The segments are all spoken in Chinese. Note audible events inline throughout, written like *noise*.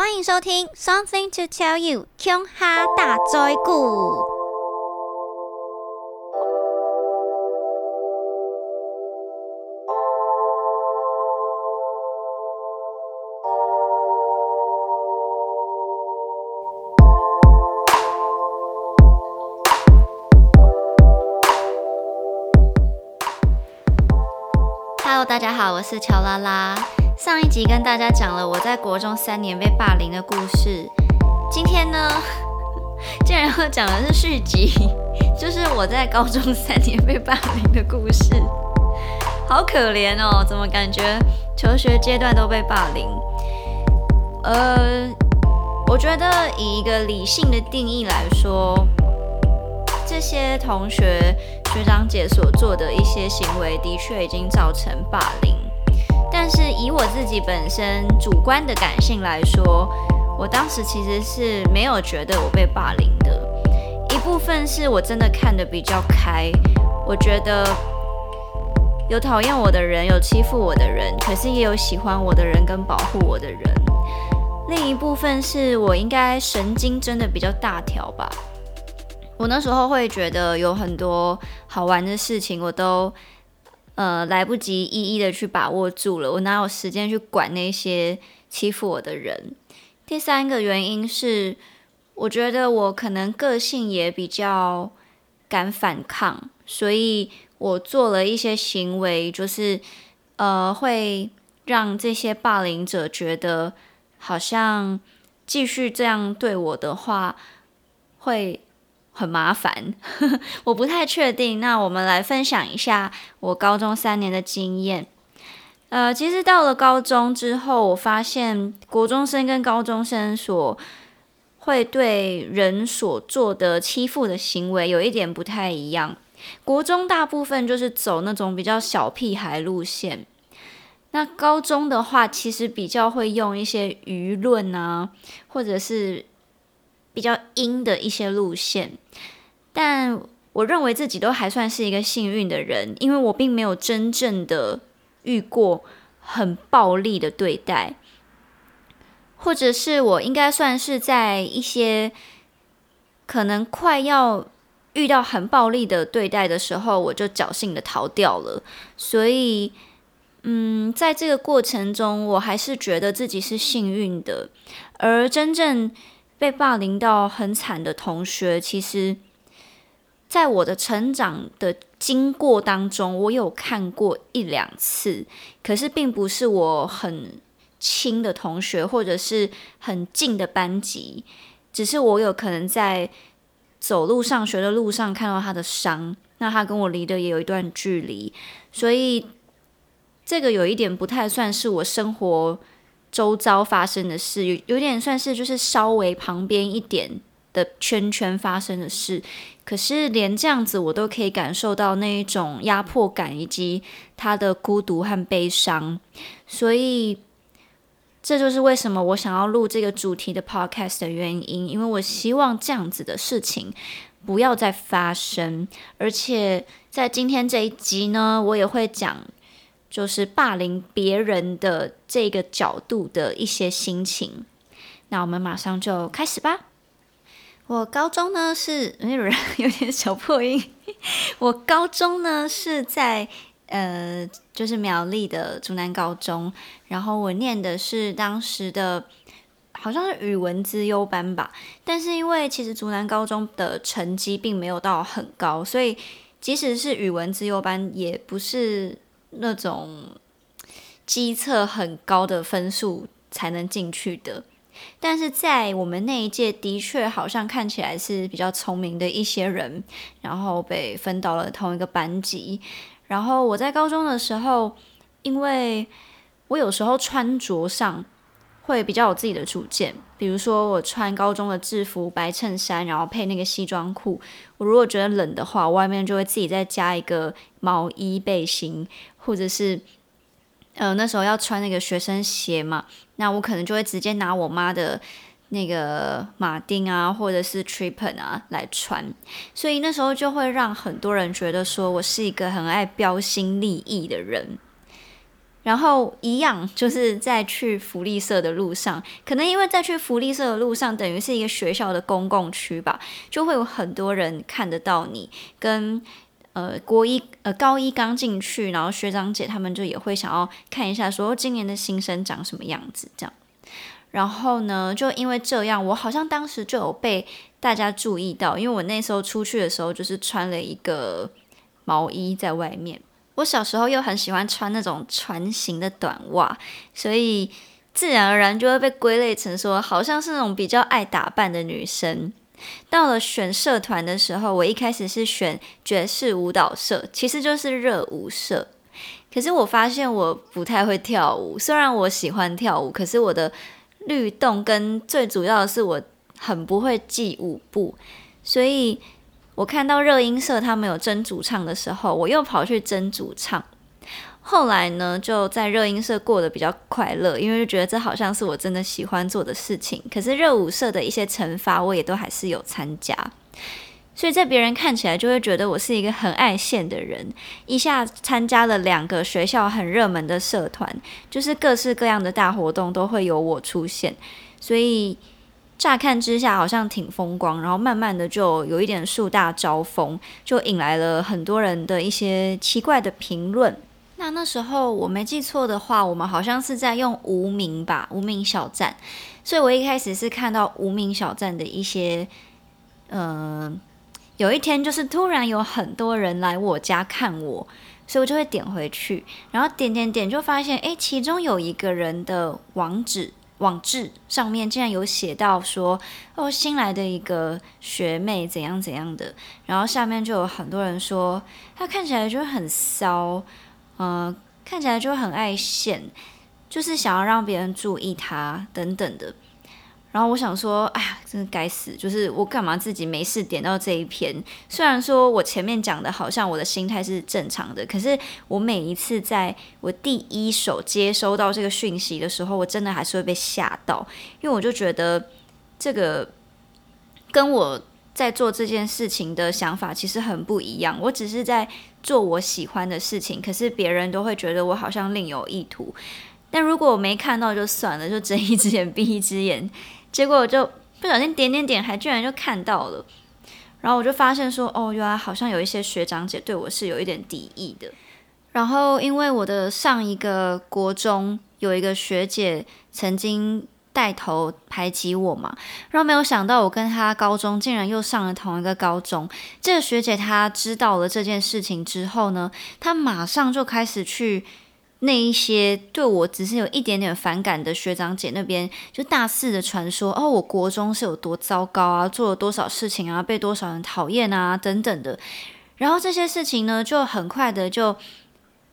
欢迎收听《Something to Tell You》琼哈大灾故。Hello，大家好，我是乔拉拉。上一集跟大家讲了我在国中三年被霸凌的故事，今天呢，*laughs* 竟然要讲的是续集，*laughs* 就是我在高中三年被霸凌的故事。好可怜哦，怎么感觉求学阶段都被霸凌？呃，我觉得以一个理性的定义来说，这些同学学长姐所做的一些行为，的确已经造成霸凌。但是以我自己本身主观的感性来说，我当时其实是没有觉得我被霸凌的。一部分是我真的看得比较开，我觉得有讨厌我的人，有欺负我的人，可是也有喜欢我的人跟保护我的人。另一部分是我应该神经真的比较大条吧。我那时候会觉得有很多好玩的事情，我都。呃，来不及一一的去把握住了，我哪有时间去管那些欺负我的人？第三个原因是，我觉得我可能个性也比较敢反抗，所以我做了一些行为，就是呃，会让这些霸凌者觉得好像继续这样对我的话会。很麻烦，*laughs* 我不太确定。那我们来分享一下我高中三年的经验。呃，其实到了高中之后，我发现国中生跟高中生所会对人所做的欺负的行为有一点不太一样。国中大部分就是走那种比较小屁孩路线，那高中的话，其实比较会用一些舆论啊，或者是。比较阴的一些路线，但我认为自己都还算是一个幸运的人，因为我并没有真正的遇过很暴力的对待，或者是我应该算是在一些可能快要遇到很暴力的对待的时候，我就侥幸的逃掉了。所以，嗯，在这个过程中，我还是觉得自己是幸运的，而真正。被霸凌到很惨的同学，其实在我的成长的经过当中，我有看过一两次，可是并不是我很亲的同学，或者是很近的班级，只是我有可能在走路上学的路上看到他的伤，那他跟我离的也有一段距离，所以这个有一点不太算是我生活。周遭发生的事有有点算是就是稍微旁边一点的圈圈发生的事，可是连这样子我都可以感受到那一种压迫感以及他的孤独和悲伤，所以这就是为什么我想要录这个主题的 podcast 的原因，因为我希望这样子的事情不要再发生，而且在今天这一集呢，我也会讲。就是霸凌别人的这个角度的一些心情，那我们马上就开始吧。我高中呢是 *laughs* 有点小破音。我高中呢是在呃，就是苗栗的竹南高中，然后我念的是当时的好像是语文资优班吧。但是因为其实竹南高中的成绩并没有到很高，所以即使是语文资优班，也不是。那种机测很高的分数才能进去的，但是在我们那一届，的确好像看起来是比较聪明的一些人，然后被分到了同一个班级。然后我在高中的时候，因为我有时候穿着上会比较有自己的主见，比如说我穿高中的制服白衬衫，然后配那个西装裤。我如果觉得冷的话，外面就会自己再加一个毛衣背心。或者是，呃，那时候要穿那个学生鞋嘛，那我可能就会直接拿我妈的那个马丁啊，或者是 triple 啊来穿，所以那时候就会让很多人觉得说我是一个很爱标新立异的人。然后一样，就是在去福利社的路上，可能因为在去福利社的路上，等于是一个学校的公共区吧，就会有很多人看得到你。跟呃国一呃高一刚进去，然后学长姐他们就也会想要看一下，说今年的新生长什么样子这样。然后呢，就因为这样，我好像当时就有被大家注意到，因为我那时候出去的时候就是穿了一个毛衣在外面。我小时候又很喜欢穿那种船型的短袜，所以自然而然就会被归类成说好像是那种比较爱打扮的女生。到了选社团的时候，我一开始是选爵士舞蹈社，其实就是热舞社。可是我发现我不太会跳舞，虽然我喜欢跳舞，可是我的律动跟最主要的是我很不会记舞步，所以。我看到热音社他们有争主唱的时候，我又跑去争主唱。后来呢，就在热音社过得比较快乐，因为就觉得这好像是我真的喜欢做的事情。可是热舞社的一些惩罚，我也都还是有参加，所以在别人看起来就会觉得我是一个很爱现的人。一下参加了两个学校很热门的社团，就是各式各样的大活动都会有我出现，所以。乍看之下好像挺风光，然后慢慢的就有一点树大招风，就引来了很多人的一些奇怪的评论。那那时候我没记错的话，我们好像是在用无名吧，无名小站。所以我一开始是看到无名小站的一些，嗯，有一天就是突然有很多人来我家看我，所以我就会点回去，然后点点点就发现，诶，其中有一个人的网址。网志上面竟然有写到说，哦，新来的一个学妹怎样怎样的，然后下面就有很多人说，她看起来就很骚，嗯，看起来就很爱现，就是想要让别人注意他等等的。然后我想说，哎呀，真的该死！就是我干嘛自己没事点到这一篇？虽然说我前面讲的好像我的心态是正常的，可是我每一次在我第一手接收到这个讯息的时候，我真的还是会被吓到，因为我就觉得这个跟我在做这件事情的想法其实很不一样。我只是在做我喜欢的事情，可是别人都会觉得我好像另有意图。但如果我没看到就算了，就睁一只眼闭一只眼。结果我就不小心点点点，还居然就看到了，然后我就发现说，哦，原来好像有一些学长姐对我是有一点敌意的。然后因为我的上一个国中有一个学姐曾经带头排挤我嘛，然后没有想到我跟他高中竟然又上了同一个高中。这个学姐她知道了这件事情之后呢，她马上就开始去。那一些对我只是有一点点反感的学长姐那边，就大肆的传说哦，我国中是有多糟糕啊，做了多少事情啊，被多少人讨厌啊，等等的。然后这些事情呢，就很快的就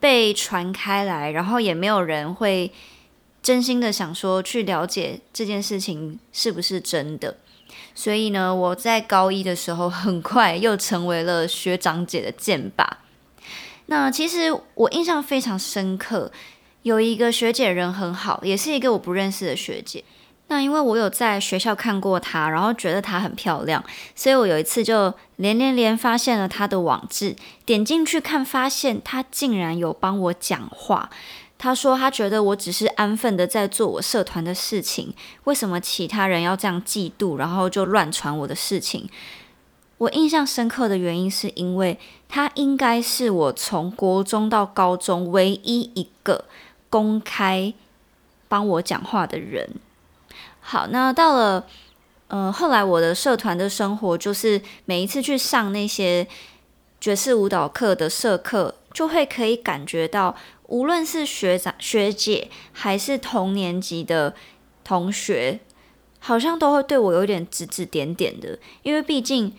被传开来，然后也没有人会真心的想说去了解这件事情是不是真的。所以呢，我在高一的时候，很快又成为了学长姐的剑拔。那其实我印象非常深刻，有一个学姐人很好，也是一个我不认识的学姐。那因为我有在学校看过她，然后觉得她很漂亮，所以我有一次就连连连发现了她的网志，点进去看，发现她竟然有帮我讲话。他说他觉得我只是安分的在做我社团的事情，为什么其他人要这样嫉妒，然后就乱传我的事情？我印象深刻的原因是因为他应该是我从国中到高中唯一一个公开帮我讲话的人。好，那到了呃后来我的社团的生活，就是每一次去上那些爵士舞蹈课的社课，就会可以感觉到，无论是学长学姐还是同年级的同学，好像都会对我有点指指点点的，因为毕竟。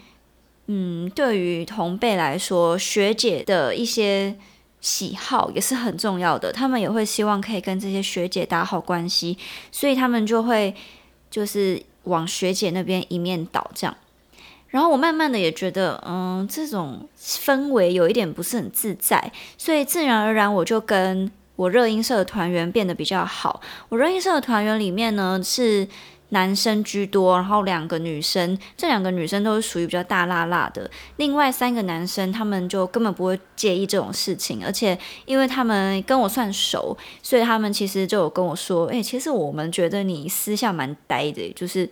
嗯，对于同辈来说，学姐的一些喜好也是很重要的。他们也会希望可以跟这些学姐打好关系，所以他们就会就是往学姐那边一面倒这样。然后我慢慢的也觉得，嗯，这种氛围有一点不是很自在，所以自然而然我就跟我热音社的团员变得比较好。我热音社的团员里面呢是男生居多，然后两个女生，这两个女生都是属于比较大辣辣的。另外三个男生，他们就根本不会介意这种事情，而且因为他们跟我算熟，所以他们其实就有跟我说：“哎，其实我们觉得你私下蛮呆的，就是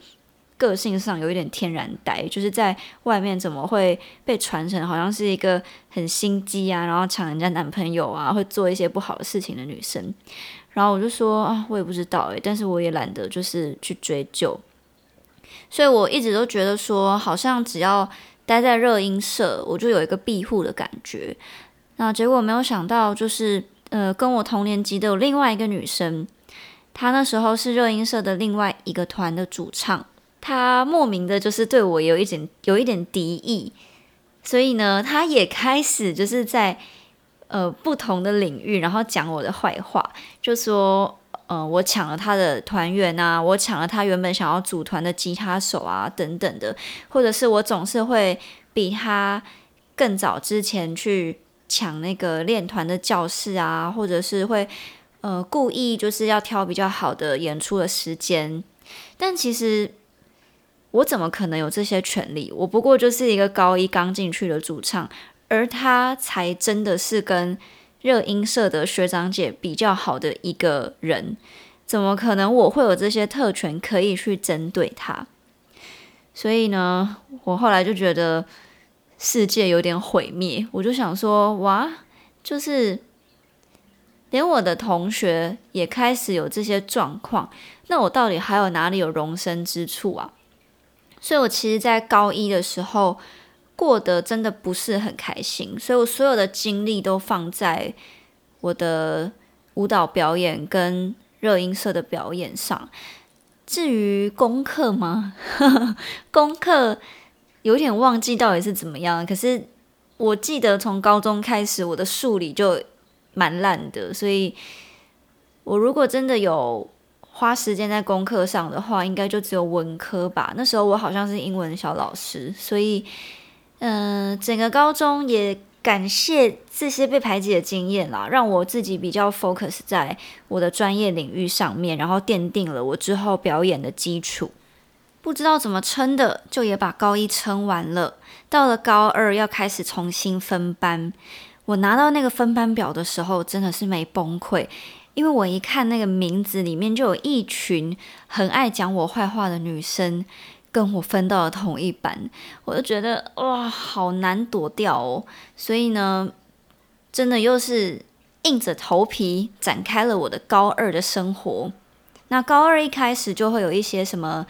个性上有一点天然呆，就是在外面怎么会被传成好像是一个很心机啊，然后抢人家男朋友啊，会做一些不好的事情的女生。”然后我就说啊，我也不知道诶，但是我也懒得就是去追究，所以我一直都觉得说，好像只要待在热音社，我就有一个庇护的感觉。那结果没有想到，就是呃，跟我同年级的有另外一个女生，她那时候是热音社的另外一个团的主唱，他莫名的就是对我有一点有一点敌意，所以呢，他也开始就是在。呃，不同的领域，然后讲我的坏话，就说，呃，我抢了他的团员啊，我抢了他原本想要组团的吉他手啊，等等的，或者是我总是会比他更早之前去抢那个练团的教室啊，或者是会呃故意就是要挑比较好的演出的时间，但其实我怎么可能有这些权利？我不过就是一个高一刚进去的主唱。而他才真的是跟热音社的学长姐比较好的一个人，怎么可能我会有这些特权可以去针对他？所以呢，我后来就觉得世界有点毁灭，我就想说，哇，就是连我的同学也开始有这些状况，那我到底还有哪里有容身之处啊？所以我其实，在高一的时候。过得真的不是很开心，所以我所有的精力都放在我的舞蹈表演跟热音社的表演上。至于功课吗？*laughs* 功课有点忘记到底是怎么样。可是我记得从高中开始，我的数理就蛮烂的，所以我如果真的有花时间在功课上的话，应该就只有文科吧。那时候我好像是英文小老师，所以。嗯，整个高中也感谢这些被排挤的经验啦，让我自己比较 focus 在我的专业领域上面，然后奠定了我之后表演的基础。不知道怎么撑的，就也把高一撑完了。到了高二要开始重新分班，我拿到那个分班表的时候，真的是没崩溃，因为我一看那个名字里面就有一群很爱讲我坏话的女生。跟我分到了同一班，我就觉得哇，好难躲掉哦。所以呢，真的又是硬着头皮展开了我的高二的生活。那高二一开始就会有一些什么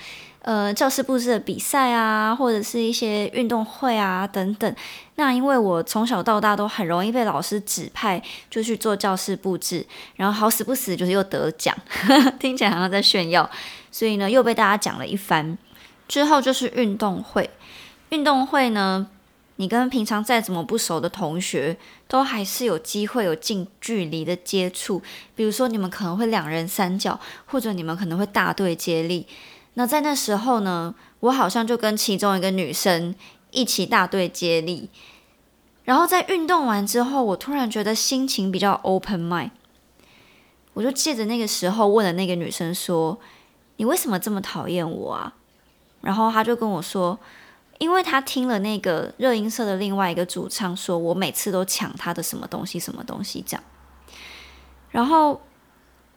呃教室布置的比赛啊，或者是一些运动会啊等等。那因为我从小到大都很容易被老师指派就去做教室布置，然后好死不死就是又得奖，*laughs* 听起来好像在炫耀，所以呢又被大家讲了一番。之后就是运动会，运动会呢，你跟平常再怎么不熟的同学，都还是有机会有近距离的接触。比如说，你们可能会两人三角，或者你们可能会大队接力。那在那时候呢，我好像就跟其中一个女生一起大队接力。然后在运动完之后，我突然觉得心情比较 open mind，我就借着那个时候问了那个女生说：“你为什么这么讨厌我啊？”然后他就跟我说，因为他听了那个热音社的另外一个主唱说，我每次都抢他的什么东西什么东西这样。然后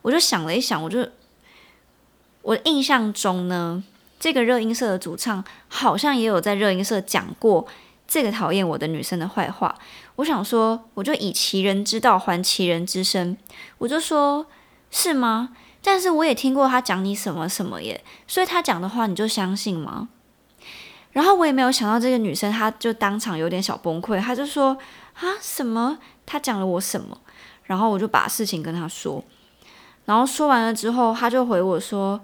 我就想了一想，我就我印象中呢，这个热音社的主唱好像也有在热音社讲过这个讨厌我的女生的坏话。我想说，我就以其人之道还其人之身，我就说，是吗？但是我也听过他讲你什么什么耶，所以他讲的话你就相信吗？然后我也没有想到这个女生，她就当场有点小崩溃，她就说啊什么？她讲了我什么？然后我就把事情跟她说，然后说完了之后，她就回我说，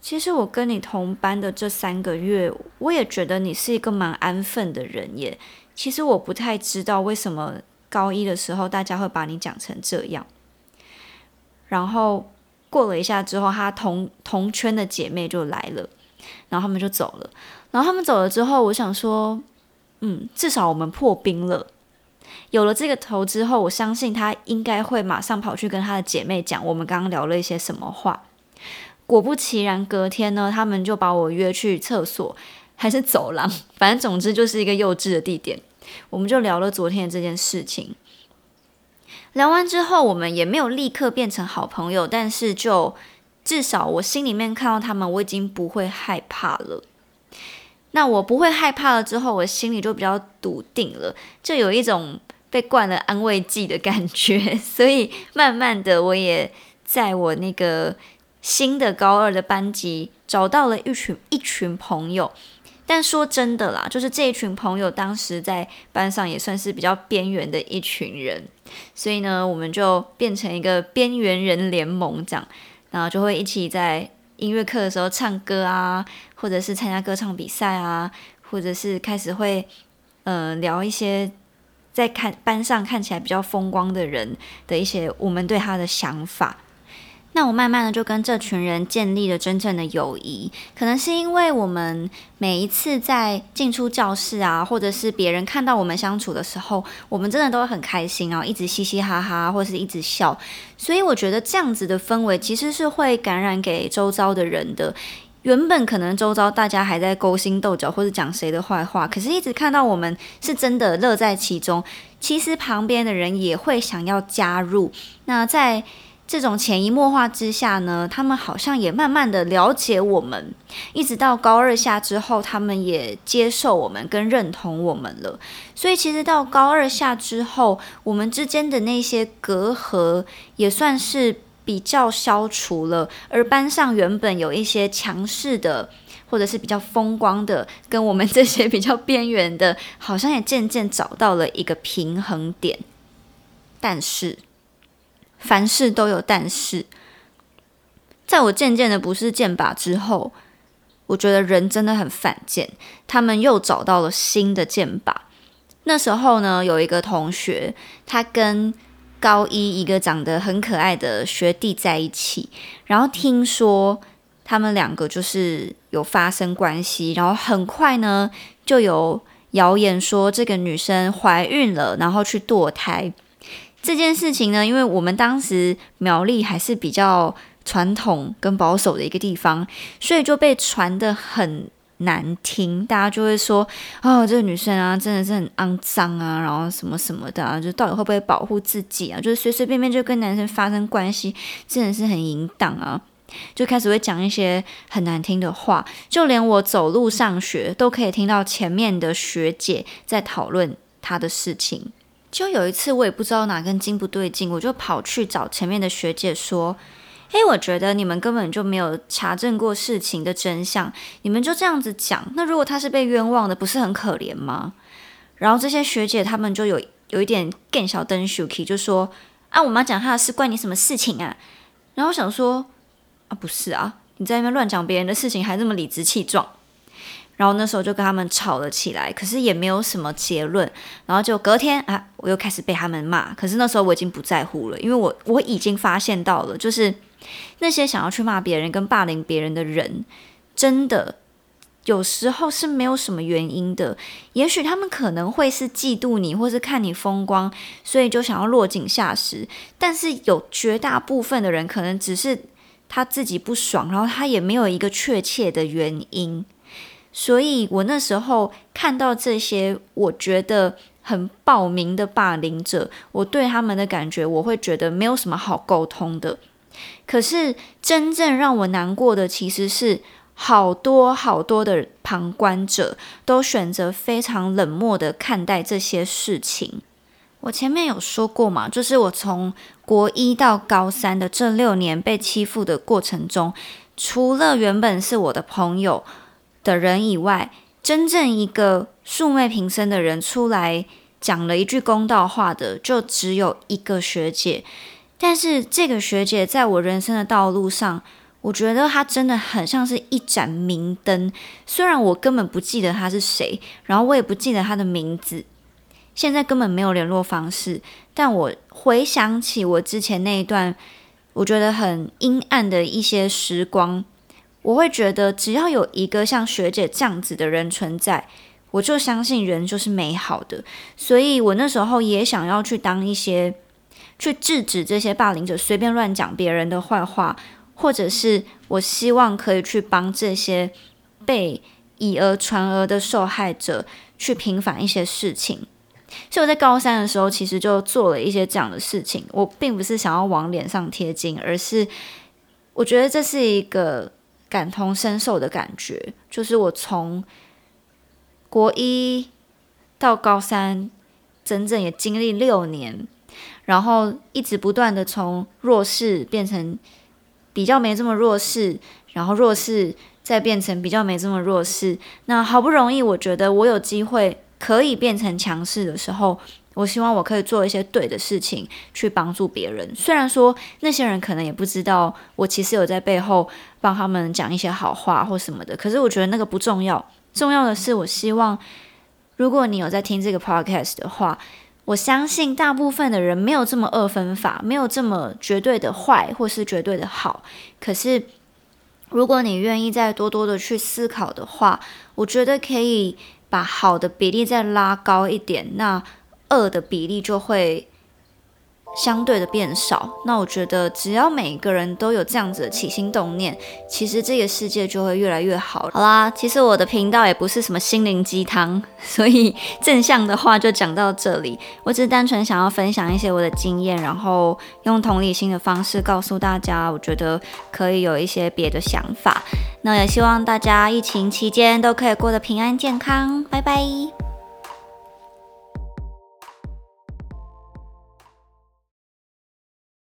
其实我跟你同班的这三个月，我也觉得你是一个蛮安分的人耶。其实我不太知道为什么高一的时候大家会把你讲成这样，然后。过了一下之后，她同同圈的姐妹就来了，然后他们就走了。然后他们走了之后，我想说，嗯，至少我们破冰了。有了这个头之后，我相信他应该会马上跑去跟他的姐妹讲我们刚刚聊了一些什么话。果不其然，隔天呢，他们就把我约去厕所，还是走廊，反正总之就是一个幼稚的地点。我们就聊了昨天的这件事情。聊完之后，我们也没有立刻变成好朋友，但是就至少我心里面看到他们，我已经不会害怕了。那我不会害怕了之后，我心里就比较笃定了，就有一种被灌了安慰剂的感觉。*laughs* 所以慢慢的，我也在我那个新的高二的班级找到了一群一群朋友。但说真的啦，就是这一群朋友当时在班上也算是比较边缘的一群人，所以呢，我们就变成一个边缘人联盟这样，然后就会一起在音乐课的时候唱歌啊，或者是参加歌唱比赛啊，或者是开始会嗯聊一些在看班上看起来比较风光的人的一些我们对他的想法。那我慢慢的就跟这群人建立了真正的友谊，可能是因为我们每一次在进出教室啊，或者是别人看到我们相处的时候，我们真的都会很开心啊，一直嘻嘻哈哈，或者是一直笑，所以我觉得这样子的氛围其实是会感染给周遭的人的。原本可能周遭大家还在勾心斗角或者讲谁的坏话，可是一直看到我们是真的乐在其中，其实旁边的人也会想要加入。那在这种潜移默化之下呢，他们好像也慢慢的了解我们，一直到高二下之后，他们也接受我们跟认同我们了。所以其实到高二下之后，我们之间的那些隔阂也算是比较消除了。而班上原本有一些强势的，或者是比较风光的，跟我们这些比较边缘的，好像也渐渐找到了一个平衡点。但是。凡事都有但是，在我渐渐的不是剑拔之后，我觉得人真的很犯贱。他们又找到了新的剑拔。那时候呢，有一个同学，他跟高一一个长得很可爱的学弟在一起，然后听说他们两个就是有发生关系，然后很快呢就有谣言说这个女生怀孕了，然后去堕胎。这件事情呢，因为我们当时苗栗还是比较传统跟保守的一个地方，所以就被传的很难听。大家就会说：“哦，这个女生啊，真的是很肮脏啊，然后什么什么的啊，就到底会不会保护自己啊？就是随随便便就跟男生发生关系，真的是很淫荡啊！”就开始会讲一些很难听的话，就连我走路上学都可以听到前面的学姐在讨论她的事情。就有一次，我也不知道哪根筋不对劲，我就跑去找前面的学姐说：“诶，我觉得你们根本就没有查证过事情的真相，你们就这样子讲，那如果他是被冤枉的，不是很可怜吗？”然后这些学姐他们就有有一点更小灯 shuki，就说：“啊，我妈讲她的事，关你什么事情啊？”然后我想说：“啊，不是啊，你在那边乱讲别人的事情，还这么理直气壮。”然后那时候就跟他们吵了起来，可是也没有什么结论。然后就隔天啊，我又开始被他们骂。可是那时候我已经不在乎了，因为我我已经发现到了，就是那些想要去骂别人跟霸凌别人的人，真的有时候是没有什么原因的。也许他们可能会是嫉妒你，或是看你风光，所以就想要落井下石。但是有绝大部分的人，可能只是他自己不爽，然后他也没有一个确切的原因。所以我那时候看到这些，我觉得很暴民的霸凌者，我对他们的感觉，我会觉得没有什么好沟通的。可是真正让我难过的，其实是好多好多的旁观者都选择非常冷漠的看待这些事情。我前面有说过嘛，就是我从国一到高三的这六年被欺负的过程中，除了原本是我的朋友。的人以外，真正一个素昧平生的人出来讲了一句公道话的，就只有一个学姐。但是这个学姐在我人生的道路上，我觉得她真的很像是一盏明灯。虽然我根本不记得她是谁，然后我也不记得她的名字，现在根本没有联络方式。但我回想起我之前那一段，我觉得很阴暗的一些时光。我会觉得，只要有一个像学姐这样子的人存在，我就相信人就是美好的。所以我那时候也想要去当一些，去制止这些霸凌者随便乱讲别人的坏话。或者是我希望可以去帮这些被以讹传讹的受害者去平反一些事情。所以我在高三的时候，其实就做了一些这样的事情。我并不是想要往脸上贴金，而是我觉得这是一个感同身受的感觉。就是我从国一到高三，整整也经历六年，然后一直不断的从弱势变成比较没这么弱势，然后弱势再变成比较没这么弱势。那好不容易，我觉得我有机会。可以变成强势的时候，我希望我可以做一些对的事情去帮助别人。虽然说那些人可能也不知道我其实有在背后帮他们讲一些好话或什么的，可是我觉得那个不重要。重要的是，我希望如果你有在听这个 podcast 的话，我相信大部分的人没有这么二分法，没有这么绝对的坏或是绝对的好。可是如果你愿意再多多的去思考的话，我觉得可以。把好的比例再拉高一点，那恶的比例就会相对的变少。那我觉得，只要每一个人都有这样子的起心动念，其实这个世界就会越来越好。好啦，其实我的频道也不是什么心灵鸡汤，*laughs* 所以正向的话就讲到这里。我只是单纯想要分享一些我的经验，然后用同理心的方式告诉大家，我觉得可以有一些别的想法。那也希望大家疫情期间都可以过得平安健康，拜拜。